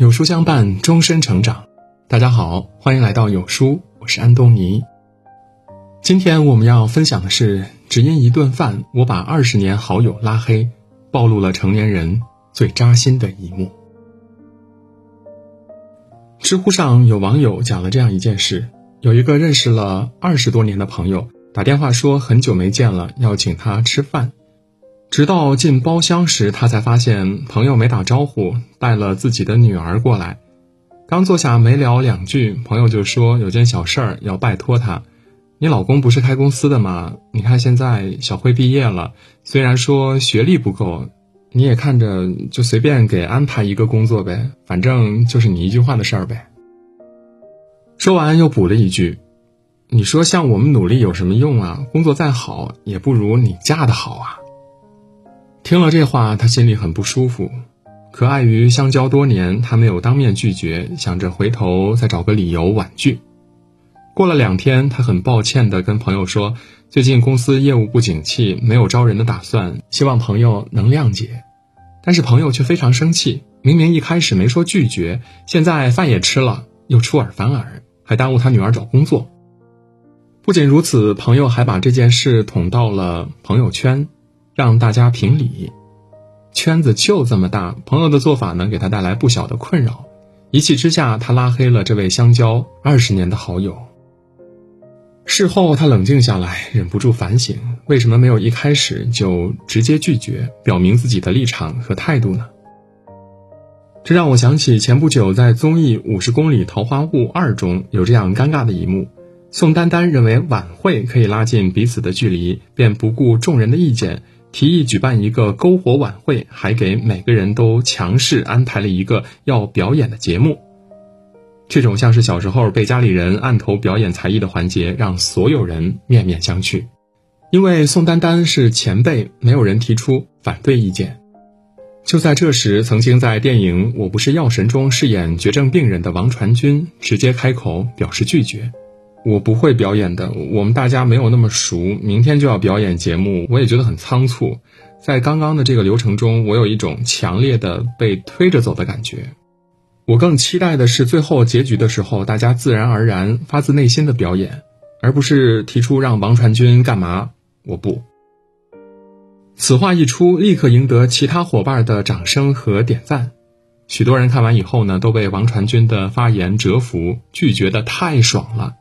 有书相伴，终身成长。大家好，欢迎来到有书，我是安东尼。今天我们要分享的是，只因一顿饭，我把二十年好友拉黑，暴露了成年人最扎心的一幕。知乎上有网友讲了这样一件事：有一个认识了二十多年的朋友打电话说很久没见了，要请他吃饭。直到进包厢时，他才发现朋友没打招呼，带了自己的女儿过来。刚坐下没聊两句，朋友就说有件小事儿要拜托他。你老公不是开公司的吗？你看现在小慧毕业了，虽然说学历不够，你也看着就随便给安排一个工作呗，反正就是你一句话的事儿呗。说完又补了一句：“你说像我们努力有什么用啊？工作再好也不如你嫁的好啊。”听了这话，他心里很不舒服。可碍于相交多年，他没有当面拒绝，想着回头再找个理由婉拒。过了两天，他很抱歉地跟朋友说：“最近公司业务不景气，没有招人的打算，希望朋友能谅解。”但是朋友却非常生气，明明一开始没说拒绝，现在饭也吃了，又出尔反尔，还耽误他女儿找工作。不仅如此，朋友还把这件事捅到了朋友圈。让大家评理，圈子就这么大，朋友的做法能给他带来不小的困扰。一气之下，他拉黑了这位相交二十年的好友。事后，他冷静下来，忍不住反省：为什么没有一开始就直接拒绝，表明自己的立场和态度呢？这让我想起前不久在综艺《五十公里桃花坞二》中有这样尴尬的一幕。宋丹丹认为晚会可以拉近彼此的距离，便不顾众人的意见。提议举办一个篝火晚会，还给每个人都强势安排了一个要表演的节目。这种像是小时候被家里人按头表演才艺的环节，让所有人面面相觑。因为宋丹丹是前辈，没有人提出反对意见。就在这时，曾经在电影《我不是药神》中饰演绝症病人的王传君直接开口表示拒绝。我不会表演的，我们大家没有那么熟。明天就要表演节目，我也觉得很仓促。在刚刚的这个流程中，我有一种强烈的被推着走的感觉。我更期待的是最后结局的时候，大家自然而然、发自内心的表演，而不是提出让王传君干嘛。我不。此话一出，立刻赢得其他伙伴的掌声和点赞。许多人看完以后呢，都被王传君的发言折服，拒绝的太爽了。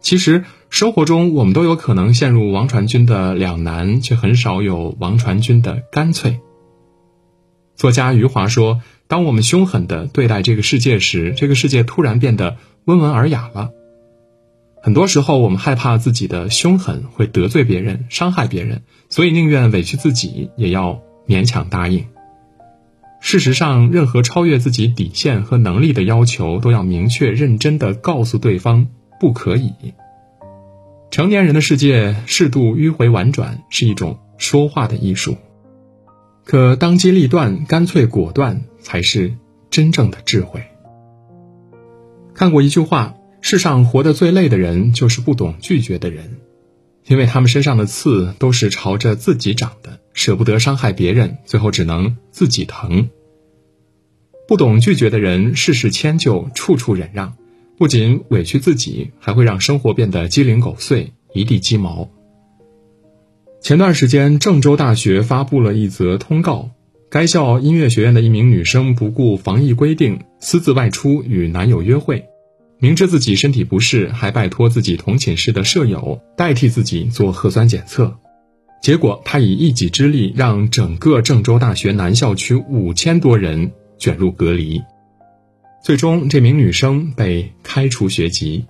其实生活中，我们都有可能陷入王传君的两难，却很少有王传君的干脆。作家余华说：“当我们凶狠的对待这个世界时，这个世界突然变得温文尔雅了。”很多时候，我们害怕自己的凶狠会得罪别人、伤害别人，所以宁愿委屈自己，也要勉强答应。事实上，任何超越自己底线和能力的要求，都要明确、认真的告诉对方。不可以。成年人的世界，适度迂回婉转是一种说话的艺术，可当机立断、干脆果断才是真正的智慧。看过一句话：世上活得最累的人，就是不懂拒绝的人，因为他们身上的刺都是朝着自己长的，舍不得伤害别人，最后只能自己疼。不懂拒绝的人，事事迁就，处处忍让。不仅委屈自己，还会让生活变得鸡零狗碎、一地鸡毛。前段时间，郑州大学发布了一则通告：该校音乐学院的一名女生不顾防疫规定，私自外出与男友约会，明知自己身体不适，还拜托自己同寝室的舍友代替自己做核酸检测。结果，她以一己之力让整个郑州大学南校区五千多人卷入隔离。最终，这名女生被开除学籍，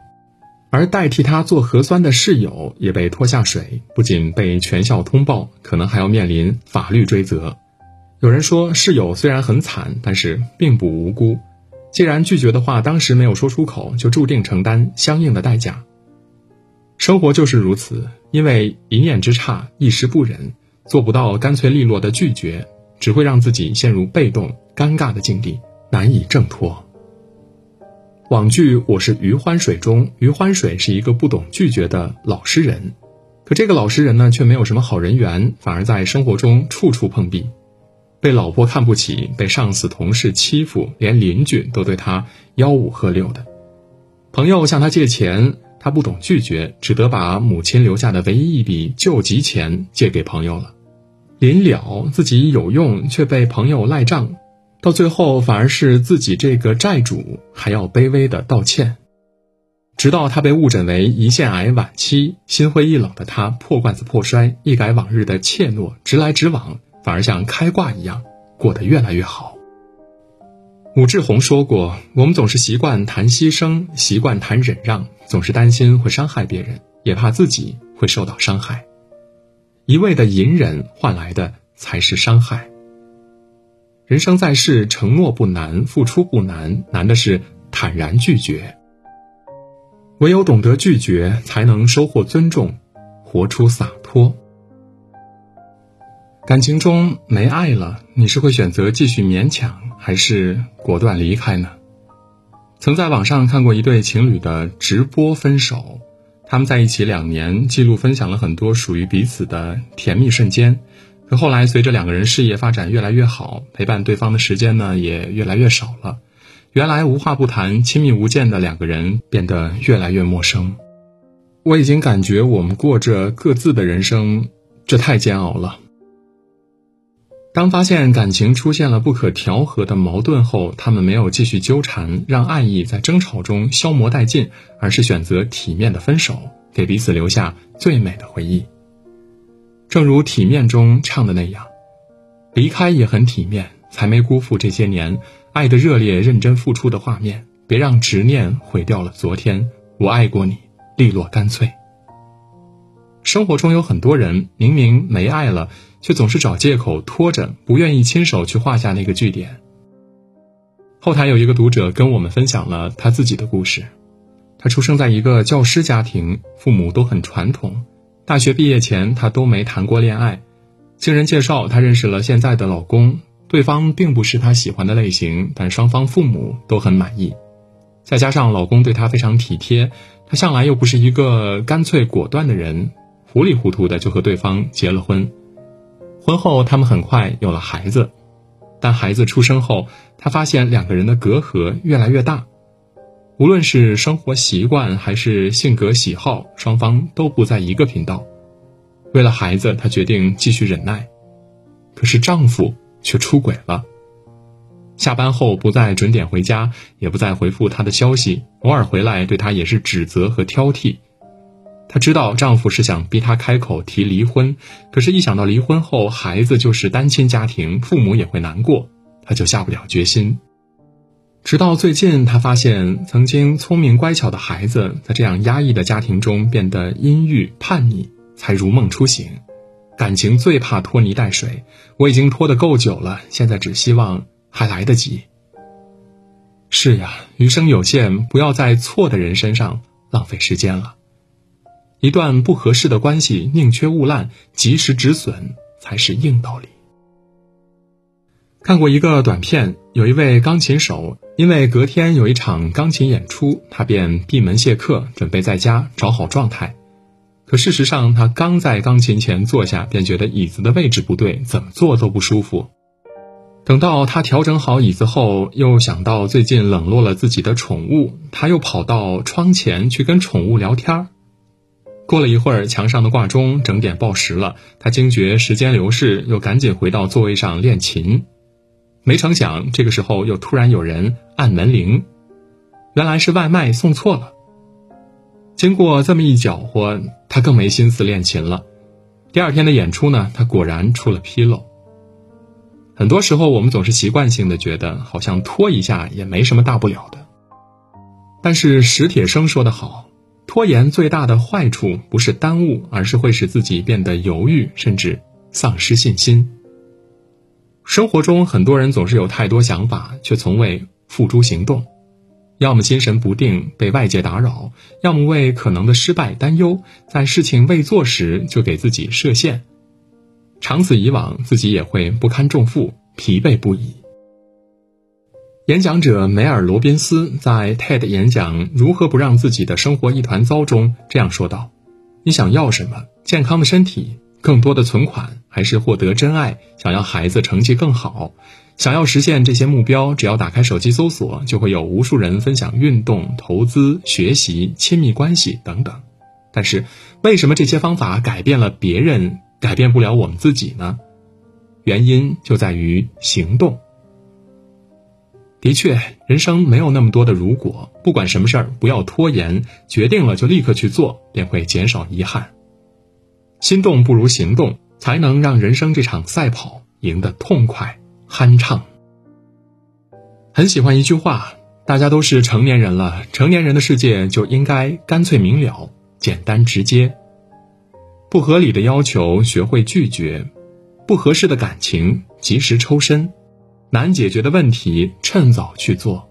而代替她做核酸的室友也被拖下水，不仅被全校通报，可能还要面临法律追责。有人说，室友虽然很惨，但是并不无辜。既然拒绝的话，当时没有说出口，就注定承担相应的代价。生活就是如此，因为一念之差，一时不忍，做不到干脆利落的拒绝，只会让自己陷入被动、尴尬的境地，难以挣脱。网剧《我是余欢水》中，余欢水是一个不懂拒绝的老实人，可这个老实人呢，却没有什么好人缘，反而在生活中处处碰壁。被老婆看不起，被上司同事欺负，连邻居都对他吆五喝六的。朋友向他借钱，他不懂拒绝，只得把母亲留下的唯一一笔救急钱借给朋友了。临了，自己有用，却被朋友赖账，到最后反而是自己这个债主还要卑微的道歉。直到他被误诊为胰腺癌晚期，心灰意冷的他破罐子破摔，一改往日的怯懦，直来直往，反而像开挂一样，过得越来越好。武志红说过：“我们总是习惯谈牺牲，习惯谈忍让，总是担心会伤害别人，也怕自己会受到伤害。一味的隐忍换来的才是伤害。人生在世，承诺不难，付出不难，难的是坦然拒绝。唯有懂得拒绝，才能收获尊重，活出洒脱。”感情中没爱了，你是会选择继续勉强，还是果断离开呢？曾在网上看过一对情侣的直播分手，他们在一起两年，记录分享了很多属于彼此的甜蜜瞬间。可后来随着两个人事业发展越来越好，陪伴对方的时间呢也越来越少了。原来无话不谈、亲密无间的两个人变得越来越陌生。我已经感觉我们过着各自的人生，这太煎熬了。当发现感情出现了不可调和的矛盾后，他们没有继续纠缠，让爱意在争吵中消磨殆尽，而是选择体面的分手，给彼此留下最美的回忆。正如《体面》中唱的那样：“离开也很体面，才没辜负这些年爱的热烈、认真付出的画面。别让执念毁掉了昨天，我爱过你，利落干脆。”生活中有很多人明明没爱了，却总是找借口拖着，不愿意亲手去画下那个句点。后台有一个读者跟我们分享了他自己的故事，他出生在一个教师家庭，父母都很传统。大学毕业前，她都没谈过恋爱。经人介绍，她认识了现在的老公，对方并不是她喜欢的类型，但双方父母都很满意。再加上老公对她非常体贴，他向来又不是一个干脆果断的人。糊里糊涂的就和对方结了婚，婚后他们很快有了孩子，但孩子出生后，他发现两个人的隔阂越来越大，无论是生活习惯还是性格喜好，双方都不在一个频道。为了孩子，她决定继续忍耐，可是丈夫却出轨了，下班后不再准点回家，也不再回复她的消息，偶尔回来对她也是指责和挑剔。她知道丈夫是想逼她开口提离婚，可是，一想到离婚后孩子就是单亲家庭，父母也会难过，她就下不了决心。直到最近，他发现曾经聪明乖巧的孩子，在这样压抑的家庭中变得阴郁叛逆，才如梦初醒。感情最怕拖泥带水，我已经拖得够久了，现在只希望还来得及。是呀，余生有限，不要在错的人身上浪费时间了。一段不合适的关系，宁缺毋滥，及时止损才是硬道理。看过一个短片，有一位钢琴手，因为隔天有一场钢琴演出，他便闭门谢客，准备在家找好状态。可事实上，他刚在钢琴前坐下，便觉得椅子的位置不对，怎么坐都不舒服。等到他调整好椅子后，又想到最近冷落了自己的宠物，他又跑到窗前去跟宠物聊天儿。过了一会儿，墙上的挂钟整点报时了。他惊觉时间流逝，又赶紧回到座位上练琴。没成想，这个时候又突然有人按门铃，原来是外卖送错了。经过这么一搅和，他更没心思练琴了。第二天的演出呢，他果然出了纰漏。很多时候，我们总是习惯性的觉得，好像拖一下也没什么大不了的。但是史铁生说得好。拖延最大的坏处不是耽误，而是会使自己变得犹豫，甚至丧失信心。生活中很多人总是有太多想法，却从未付诸行动，要么心神不定被外界打扰，要么为可能的失败担忧，在事情未做时就给自己设限，长此以往，自己也会不堪重负，疲惫不已。演讲者梅尔罗宾斯在 TED 演讲《如何不让自己的生活一团糟》中这样说道：“你想要什么？健康的身体、更多的存款，还是获得真爱、想要孩子成绩更好，想要实现这些目标，只要打开手机搜索，就会有无数人分享运动、投资、学习、亲密关系等等。但是，为什么这些方法改变了别人，改变不了我们自己呢？原因就在于行动。的确，人生没有那么多的如果，不管什么事儿，不要拖延，决定了就立刻去做，便会减少遗憾。心动不如行动，才能让人生这场赛跑赢得痛快酣畅。很喜欢一句话：大家都是成年人了，成年人的世界就应该干脆明了、简单直接。不合理的要求学会拒绝，不合适的感情及时抽身。难解决的问题，趁早去做。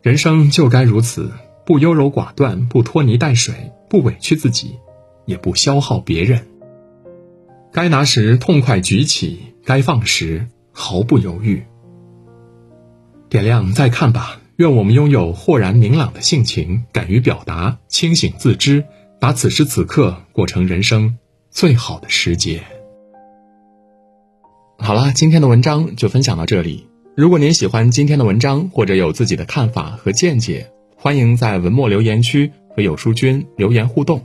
人生就该如此，不优柔寡断，不拖泥带水，不委屈自己，也不消耗别人。该拿时痛快举起，该放时毫不犹豫。点亮再看吧，愿我们拥有豁然明朗的性情，敢于表达，清醒自知，把此时此刻过成人生最好的时节。好了，今天的文章就分享到这里。如果您喜欢今天的文章，或者有自己的看法和见解，欢迎在文末留言区和有书君留言互动。